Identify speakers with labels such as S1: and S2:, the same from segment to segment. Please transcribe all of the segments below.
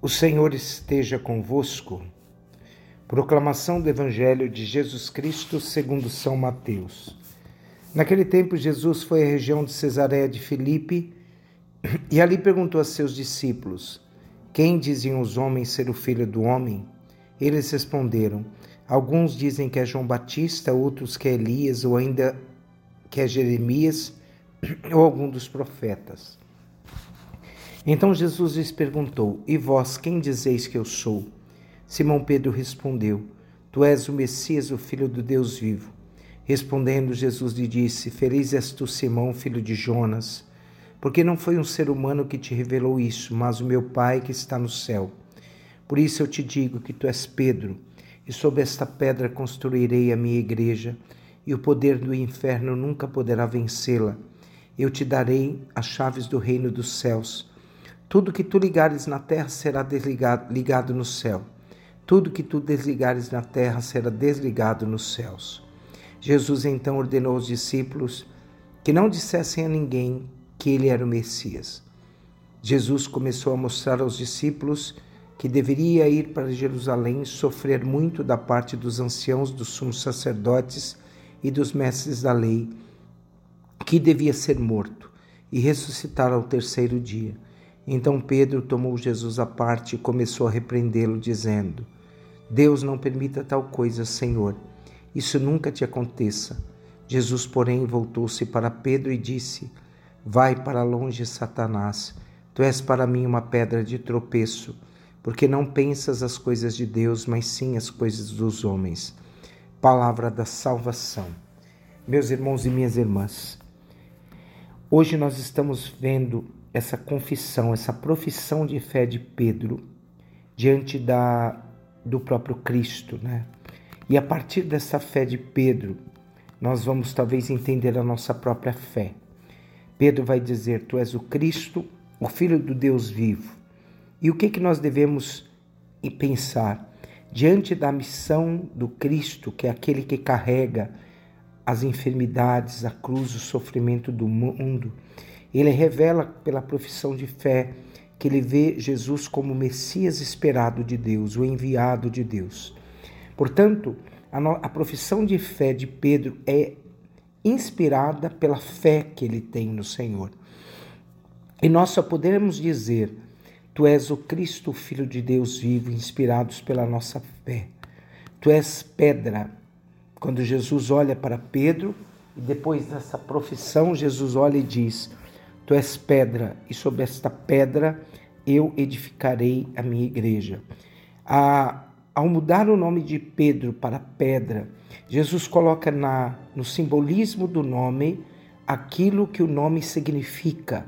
S1: O Senhor esteja convosco. Proclamação do Evangelho de Jesus Cristo segundo São Mateus. Naquele tempo, Jesus foi à região de Cesareia de Filipe e ali perguntou a seus discípulos: Quem diziam os homens ser o filho do homem? Eles responderam: Alguns dizem que é João Batista, outros que é Elias, ou ainda que é Jeremias, ou algum dos profetas. Então Jesus lhes perguntou: E vós, quem dizeis que eu sou? Simão Pedro respondeu: Tu és o Messias, o Filho do Deus vivo. Respondendo, Jesus lhe disse: Feliz és tu, Simão, filho de Jonas, porque não foi um ser humano que te revelou isso, mas o meu Pai que está no céu. Por isso eu te digo que tu és Pedro, e sobre esta pedra construirei a minha igreja, e o poder do inferno nunca poderá vencê-la. Eu te darei as chaves do reino dos céus. Tudo que tu ligares na terra será desligado, ligado no céu. Tudo que tu desligares na terra será desligado nos céus. Jesus então ordenou aos discípulos que não dissessem a ninguém que ele era o Messias. Jesus começou a mostrar aos discípulos que deveria ir para Jerusalém sofrer muito da parte dos anciãos, dos sumos sacerdotes e dos mestres da lei, que devia ser morto e ressuscitar ao terceiro dia então Pedro tomou Jesus à parte e começou a repreendê-lo, dizendo: Deus não permita tal coisa, Senhor. Isso nunca te aconteça. Jesus, porém, voltou-se para Pedro e disse: Vai para longe, Satanás. Tu és para mim uma pedra de tropeço, porque não pensas as coisas de Deus, mas sim as coisas dos homens. Palavra da salvação. Meus irmãos e minhas irmãs, hoje nós estamos vendo essa confissão, essa profissão de fé de Pedro diante da, do próprio Cristo, né? E a partir dessa fé de Pedro, nós vamos talvez entender a nossa própria fé. Pedro vai dizer: Tu és o Cristo, o Filho do Deus vivo. E o que, que nós devemos pensar? Diante da missão do Cristo, que é aquele que carrega as enfermidades, a cruz, o sofrimento do mundo, ele revela pela profissão de fé que ele vê Jesus como o Messias esperado de Deus, o enviado de Deus. Portanto, a, profissão de fé de Pedro é inspirada pela fé que ele tem no Senhor. E nós só podemos dizer: Tu és o Cristo, Filho de Deus vivo, inspirados pela nossa fé. Tu és pedra. Quando Jesus olha para Pedro, e depois dessa profissão, Jesus olha e diz: Tu és pedra, e sobre esta pedra eu edificarei a minha igreja. A, ao mudar o nome de Pedro para pedra, Jesus coloca na, no simbolismo do nome aquilo que o nome significa.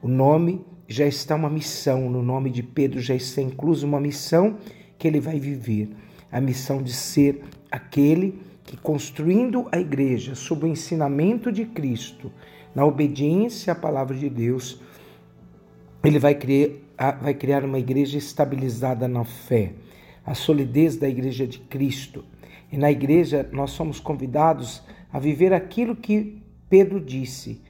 S1: O nome já está uma missão, no nome de Pedro já está incluso uma missão que ele vai viver a missão de ser aquele que, construindo a igreja sob o ensinamento de Cristo, na obediência à palavra de Deus, ele vai criar, vai criar uma igreja estabilizada na fé, a solidez da igreja de Cristo. E na igreja nós somos convidados a viver aquilo que Pedro disse: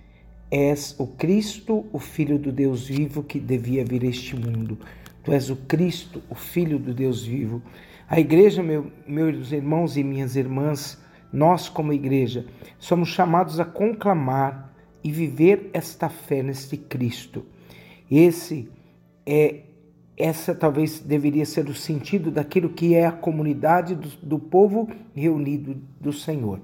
S1: És o Cristo, o Filho do Deus vivo que devia vir a este mundo. Tu és o Cristo, o Filho do Deus vivo. A igreja, meu, meus irmãos e minhas irmãs, nós como igreja, somos chamados a conclamar e viver esta fé neste Cristo. Esse é essa talvez deveria ser o sentido daquilo que é a comunidade do, do povo reunido do Senhor.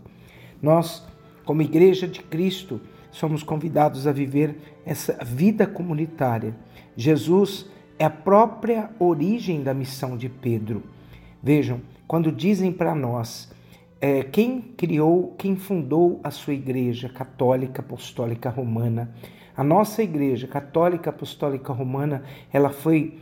S1: Nós, como igreja de Cristo, somos convidados a viver essa vida comunitária. Jesus é a própria origem da missão de Pedro. Vejam, quando dizem para nós é, quem criou, quem fundou a sua igreja católica apostólica romana. A nossa igreja católica apostólica romana, ela foi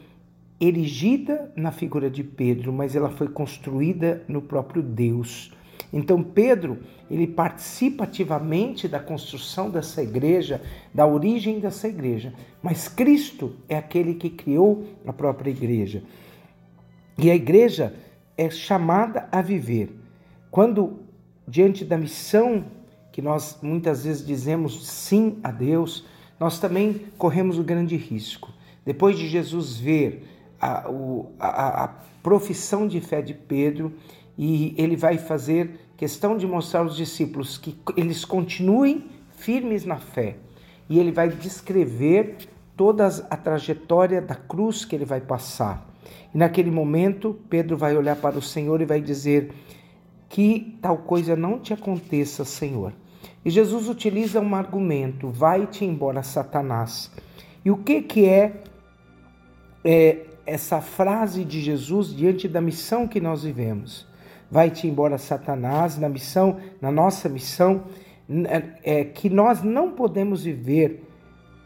S1: erigida na figura de Pedro, mas ela foi construída no próprio Deus. Então Pedro, ele participa ativamente da construção dessa igreja, da origem dessa igreja, mas Cristo é aquele que criou a própria igreja. E a igreja é chamada a viver quando, diante da missão que nós muitas vezes dizemos sim a Deus, nós também corremos o grande risco. Depois de Jesus ver a, o, a, a profissão de fé de Pedro e ele vai fazer questão de mostrar aos discípulos que eles continuem firmes na fé. E ele vai descrever toda a trajetória da cruz que ele vai passar. E naquele momento, Pedro vai olhar para o Senhor e vai dizer: Que tal coisa não te aconteça, Senhor. E Jesus utiliza um argumento: Vai-te embora, Satanás. E o que, que é, é essa frase de Jesus diante da missão que nós vivemos? Vai-te embora, Satanás, na missão, na nossa missão, é, é que nós não podemos viver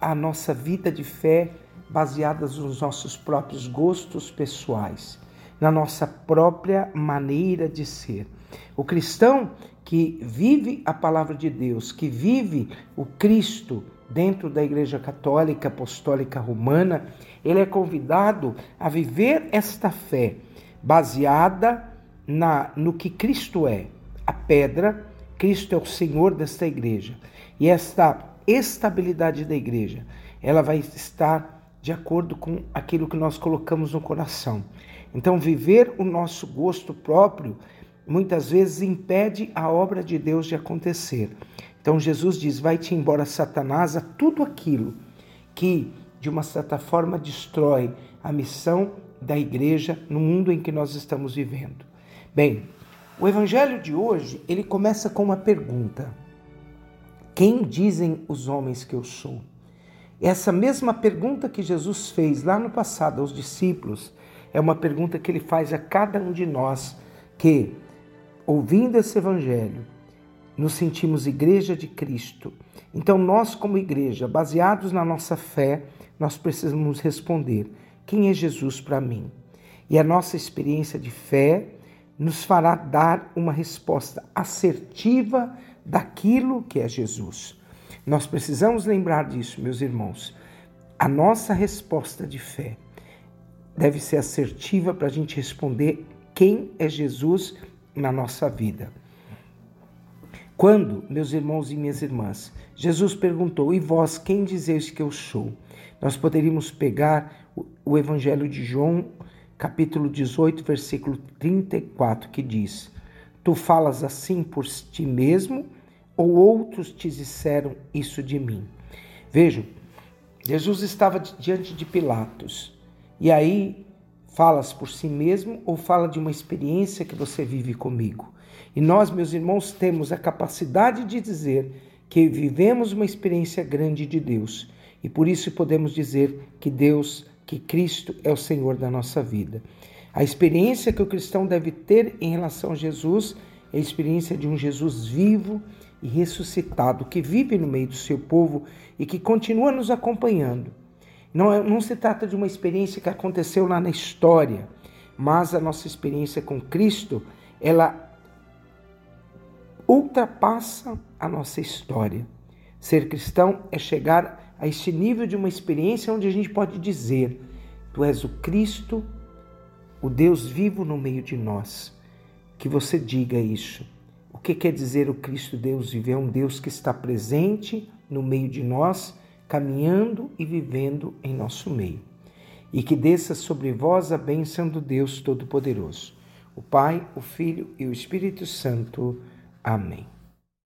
S1: a nossa vida de fé baseadas nos nossos próprios gostos pessoais, na nossa própria maneira de ser. O cristão que vive a palavra de Deus, que vive o Cristo dentro da Igreja Católica Apostólica Romana, ele é convidado a viver esta fé baseada na no que Cristo é, a pedra, Cristo é o Senhor desta igreja. E esta estabilidade da igreja, ela vai estar de acordo com aquilo que nós colocamos no coração. Então, viver o nosso gosto próprio muitas vezes impede a obra de Deus de acontecer. Então, Jesus diz: Vai-te embora, Satanás, a tudo aquilo que, de uma certa forma, destrói a missão da igreja no mundo em que nós estamos vivendo. Bem, o evangelho de hoje, ele começa com uma pergunta: Quem dizem os homens que eu sou? Essa mesma pergunta que Jesus fez lá no passado aos discípulos é uma pergunta que ele faz a cada um de nós que, ouvindo esse evangelho, nos sentimos igreja de Cristo. Então, nós, como igreja, baseados na nossa fé, nós precisamos responder: quem é Jesus para mim? E a nossa experiência de fé nos fará dar uma resposta assertiva daquilo que é Jesus. Nós precisamos lembrar disso, meus irmãos. A nossa resposta de fé deve ser assertiva para a gente responder quem é Jesus na nossa vida. Quando, meus irmãos e minhas irmãs, Jesus perguntou: E vós, quem dizeis que eu sou? Nós poderíamos pegar o Evangelho de João, capítulo 18, versículo 34, que diz: Tu falas assim por ti mesmo ou outros te disseram isso de mim? Vejam, Jesus estava diante de Pilatos e aí falas por si mesmo ou fala de uma experiência que você vive comigo? E nós, meus irmãos, temos a capacidade de dizer que vivemos uma experiência grande de Deus e por isso podemos dizer que Deus, que Cristo é o Senhor da nossa vida. A experiência que o cristão deve ter em relação a Jesus é a experiência de um Jesus vivo e ressuscitado que vive no meio do seu povo e que continua nos acompanhando. Não, é, não se trata de uma experiência que aconteceu lá na história, mas a nossa experiência com Cristo, ela ultrapassa a nossa história. Ser cristão é chegar a este nível de uma experiência onde a gente pode dizer: Tu és o Cristo, o Deus vivo no meio de nós. Que você diga isso o que quer dizer o Cristo Deus viver? É um Deus que está presente no meio de nós, caminhando e vivendo em nosso meio. E que desça sobre vós a bênção do Deus Todo-Poderoso, o Pai, o Filho e o Espírito Santo. Amém.